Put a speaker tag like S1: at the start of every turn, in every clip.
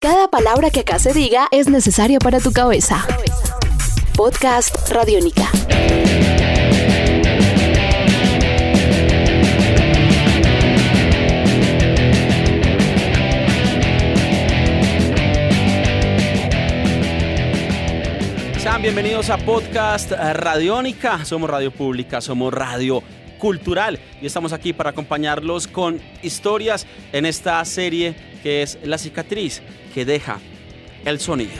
S1: Cada palabra que acá se diga es necesaria para tu cabeza. Podcast Radiónica.
S2: Sean bienvenidos a Podcast Radiónica. Somos radio pública, somos radio cultural y estamos aquí para acompañarlos con historias en esta serie que es La cicatriz que deja el sonido.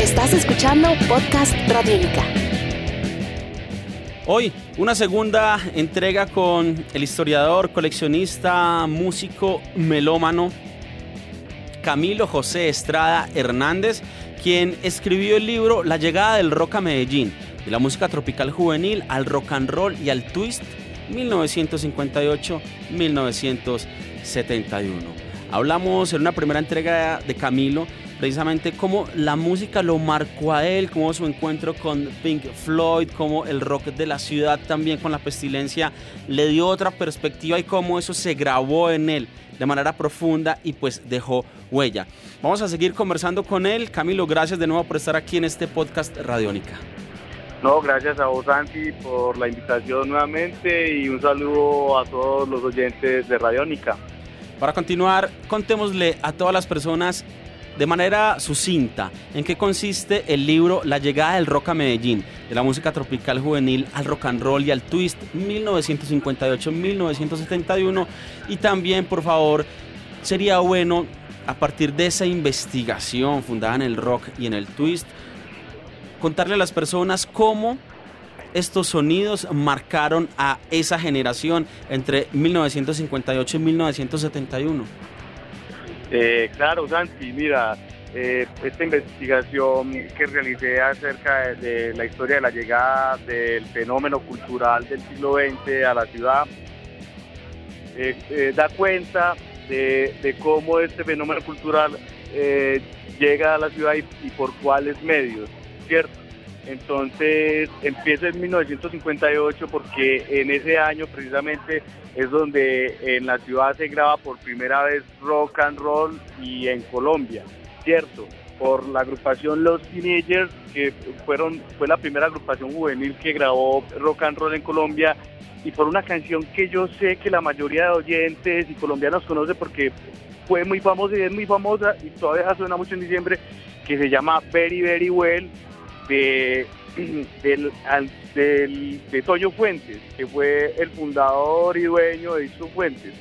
S1: Estás escuchando Podcast Radiónica.
S2: Hoy una segunda entrega con el historiador, coleccionista, músico, melómano Camilo José Estrada Hernández, quien escribió el libro La llegada del rock a Medellín, de la música tropical juvenil al rock and roll y al twist 1958-1971. Hablamos en una primera entrega de Camilo precisamente cómo la música lo marcó a él, cómo su encuentro con Pink Floyd, cómo el rock de la ciudad también con la pestilencia le dio otra perspectiva y cómo eso se grabó en él de manera profunda y pues dejó huella. Vamos a seguir conversando con él. Camilo, gracias de nuevo por estar aquí en este podcast Radiónica.
S3: No, gracias a vos, Santi, por la invitación nuevamente y un saludo a todos los oyentes de Radiónica.
S2: Para continuar, contémosle a todas las personas de manera sucinta en qué consiste el libro La llegada del rock a Medellín, de la música tropical juvenil al rock and roll y al twist 1958-1971 y también por favor sería bueno a partir de esa investigación fundada en el rock y en el twist contarle a las personas cómo estos sonidos marcaron a esa generación entre 1958 y 1971.
S3: Eh, claro, Santi, mira, eh, esta investigación que realicé acerca de, la historia de la llegada del fenómeno cultural del siglo XX a la ciudad, eh, da cuenta de, cómo este fenómeno cultural llega a la ciudad y por cuáles medios, ¿cierto? Entonces empieza en 1958 porque en ese año precisamente es donde en la ciudad se graba por primera vez rock and roll y en Colombia, ¿cierto? Por la agrupación Los Teenagers, que fueron, fue la primera agrupación juvenil que grabó rock and roll en Colombia y por una canción que yo sé que la mayoría de oyentes y colombianos conoce porque fue muy famosa y es muy famosa y todavía suena mucho en diciembre, que se llama Very Very Well de, del, de Toño Fuentes, que fue el fundador y dueño de Isto Fuentes.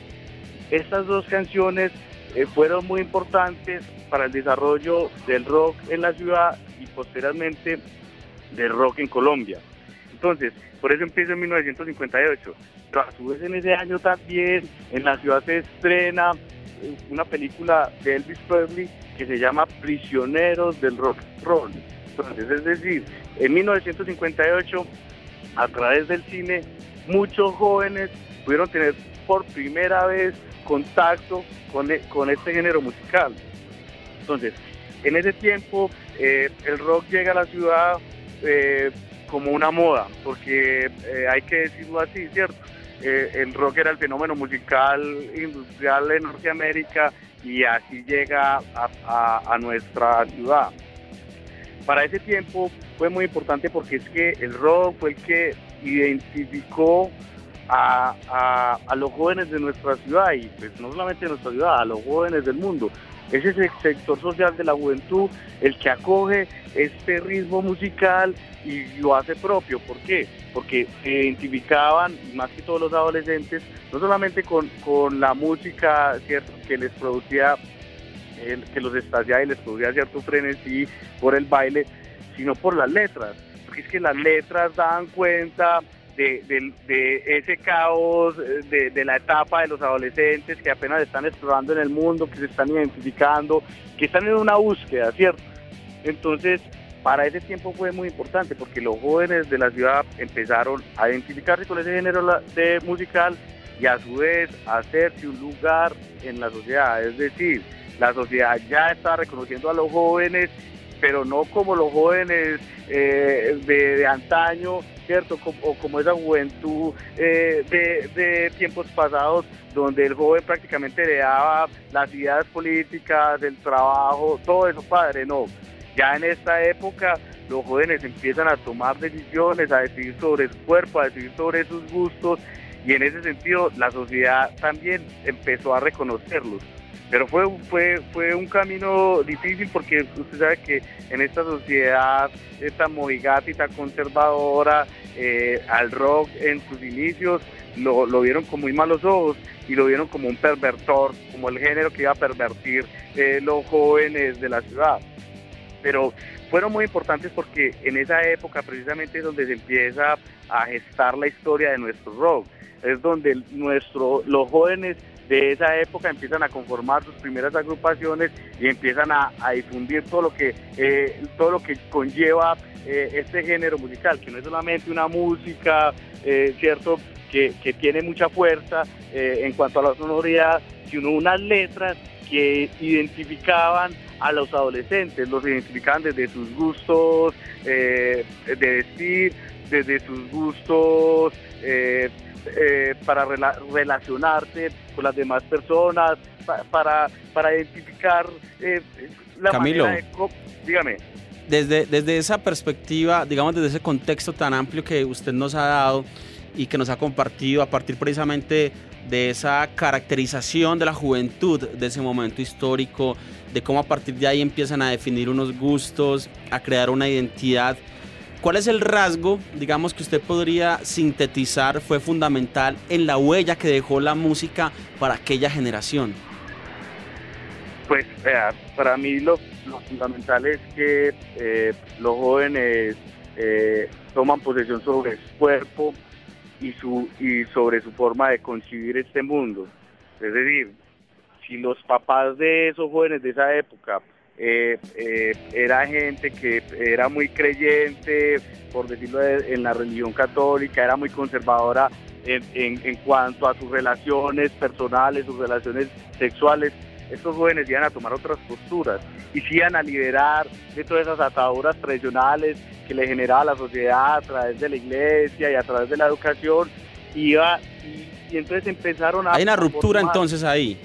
S3: Estas dos canciones eh, fueron muy importantes para el desarrollo del rock en la ciudad y posteriormente del rock en Colombia. Entonces, por eso empieza en 1958. Pero a su vez en ese año también en la ciudad se estrena eh, una película de Elvis Presley que se llama Prisioneros del Rock Roll entonces, es decir, en 1958, a través del cine, muchos jóvenes pudieron tener por primera vez contacto con, e, con este género musical. Entonces, en ese tiempo, eh, el rock llega a la ciudad eh, como una moda, porque eh, hay que decirlo así, ¿cierto? el rock era el fenómeno musical industrial en Norteamérica y así llega a nuestra ciudad para ese tiempo fue muy importante porque es que el rock fue el que identificó a, los jóvenes de nuestra ciudad y pues no solamente de nuestra ciudad, a los jóvenes del mundo. Ese es el sector social de la juventud el que acoge este ritmo musical y lo hace propio. ¿Por qué? Porque se identificaban, más que todos los adolescentes, no solamente con, con la música ¿cierto? que les producía que los estallaba y les producía cierto frenesí por el baile, sino por las letras. Porque es que las letras dan cuenta de, ese caos, de, de, la etapa de los adolescentes que apenas están explorando en el mundo, que se están identificando, que están en una búsqueda, ¿cierto? Entonces, para ese tiempo fue muy importante porque los jóvenes de la ciudad empezaron a identificarse con ese género de musical y a su vez hacerse un lugar en la sociedad. Es decir, la sociedad ya está reconociendo a los jóvenes, pero no como los jóvenes eh, de, antaño ¿cierto? o como esa juventud eh, de, de, tiempos pasados donde el joven prácticamente le daba las ideas políticas, el trabajo, todo eso padre, no. Ya en esta época los jóvenes empiezan a tomar decisiones, a decidir sobre su cuerpo, a decidir sobre sus gustos y en ese sentido la sociedad también empezó a reconocerlos. Pero fue, fue, fue un camino difícil porque usted sabe que en esta sociedad esta tan conservadora, eh, al rock en sus inicios lo, lo, vieron con muy malos ojos y lo vieron como un pervertor, como el género que iba a pervertir eh, los jóvenes de la ciudad. Pero fueron muy importantes porque en esa época precisamente es donde se empieza a gestar la historia de nuestro rock. Es donde nuestro, los jóvenes de esa época empiezan a conformar sus primeras agrupaciones y empiezan a, difundir todo lo que eh, todo lo que conlleva eh, este género musical, que no es solamente una música, eh, cierto, que, tiene mucha fuerza en cuanto a la sonoridad, sino unas letras que identificaban a los adolescentes, los identificaban desde sus gustos de vestir, desde sus gustos eh, para relacionarte con las demás personas, para, para identificar eh, la
S2: Camilo,
S3: manera de... Dígame.
S2: Desde, desde esa perspectiva, digamos desde ese contexto tan amplio que usted nos ha dado y que nos ha compartido a partir precisamente de esa caracterización de la juventud, de ese momento histórico, de cómo a partir de ahí empiezan a definir unos gustos, a crear una identidad ¿Cuál es el rasgo, digamos, que usted podría sintetizar fue fundamental en la huella que dejó la música para aquella generación?
S3: Pues para mí lo, fundamental es que eh, los jóvenes eh, toman posesión sobre su cuerpo y, su, y sobre su forma de concebir este mundo. Es decir, si los papás de esos jóvenes de esa época eh, eh, era gente que era muy creyente, por decirlo en la religión católica, era muy conservadora en, cuanto a sus relaciones personales, sus relaciones sexuales. Estos jóvenes iban a tomar otras posturas y se iban a liberar de todas esas ataduras tradicionales que le generaba la sociedad a través de la iglesia y a través de la educación. Iba, y, entonces empezaron a...
S2: Hay una ruptura entonces ahí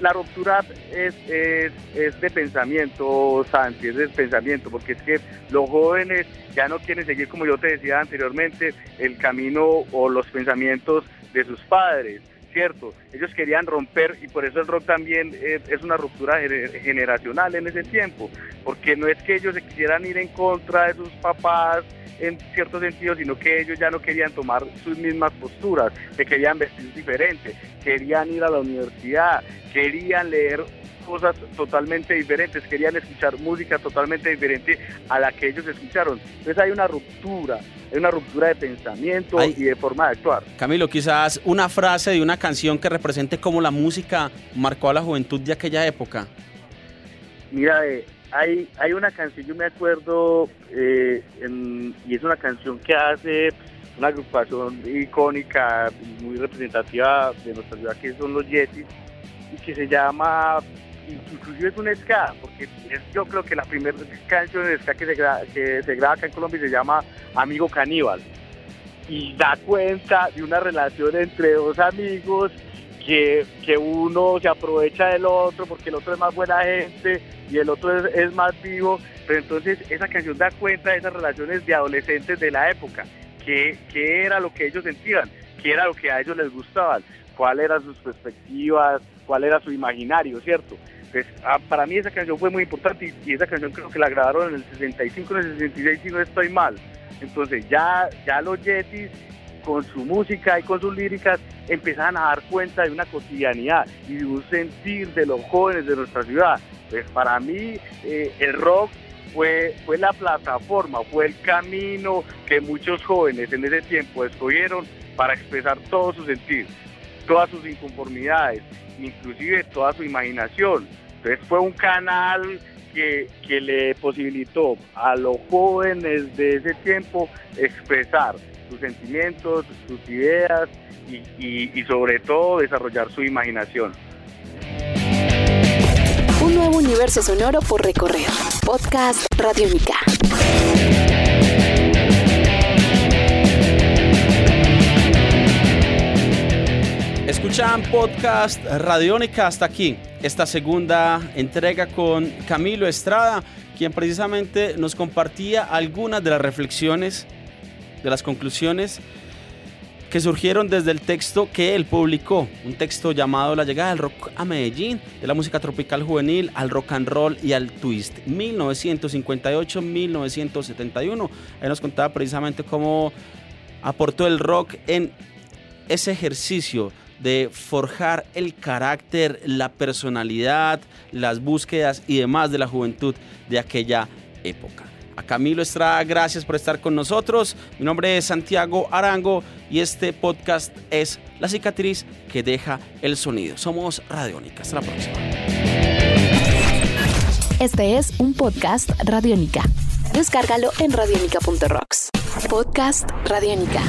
S3: la ruptura es, es, de pensamiento, Santi, es de pensamiento, porque es que los jóvenes ya no quieren seguir, como yo te decía anteriormente, el camino o los pensamientos de sus padres, ¿cierto? Ellos querían romper y por eso el rock también es, una ruptura generacional en ese tiempo, porque no es que ellos se quisieran ir en contra de sus papás, en cierto sentido, sino que ellos ya no querían tomar sus mismas posturas, se querían vestir diferente, querían ir a la universidad, querían leer cosas totalmente diferentes, querían escuchar música totalmente diferente a la que ellos escucharon. Entonces hay una ruptura, hay una ruptura de pensamiento y de forma de actuar.
S2: Camilo, quizás una frase de una canción que represente cómo la música marcó a la juventud de aquella época.
S3: Mira, hay, hay una canción, yo me acuerdo, eh, y es una canción que hace una agrupación icónica, muy representativa de nuestra ciudad, que son los Yetis, y que se llama, inclusive es un ska, porque es, yo creo que la primera canción de ska que se, graba, que se graba acá en Colombia se llama Amigo Caníbal, y da cuenta de una relación entre dos amigos que, que, uno se aprovecha del otro porque el otro es más buena gente y el otro es, más vivo, pero entonces esa canción da cuenta de esas relaciones de adolescentes de la época, qué, qué era lo que ellos sentían, qué era lo que a ellos les gustaba, cuáles eran sus perspectivas, cuál era su imaginario, ¿cierto? Pues, ah, para mí esa canción fue muy importante y, esa canción creo que la grabaron en el 65, en el 66 si no estoy mal. Entonces ya, ya los Yetis con su música y con sus líricas empezaban a dar cuenta de una cotidianidad y de un sentir de los jóvenes de nuestra ciudad. Pues para mí eh, el rock fue, fue la plataforma, fue el camino que muchos jóvenes en ese tiempo escogieron para expresar todo su sentir, todas sus inconformidades, inclusive toda su imaginación. Entonces fue un canal que, que, le posibilitó a los jóvenes de ese tiempo expresar sus sentimientos, sus ideas y, y, sobre todo desarrollar su imaginación.
S1: Un nuevo universo sonoro por recorrer. Podcast Radiónica.
S2: Escuchan Podcast Radiónica hasta aquí. Esta segunda entrega con Camilo Estrada, quien precisamente nos compartía algunas de las reflexiones de las conclusiones que surgieron desde el texto que él publicó, un texto llamado La llegada del rock a Medellín, de la música tropical juvenil al rock and roll y al twist, 1958-1971. Ahí nos contaba precisamente cómo aportó el rock en ese ejercicio de forjar el carácter, la personalidad, las búsquedas y demás de la juventud de aquella época. A Camilo Estrada, gracias por estar con nosotros. Mi nombre es Santiago Arango y este podcast es La cicatriz que deja el sonido. Somos Radiónica. Hasta la próxima.
S1: Este es un podcast Radiónica. Descárgalo en radiónica.rocks. Podcast Radiónica.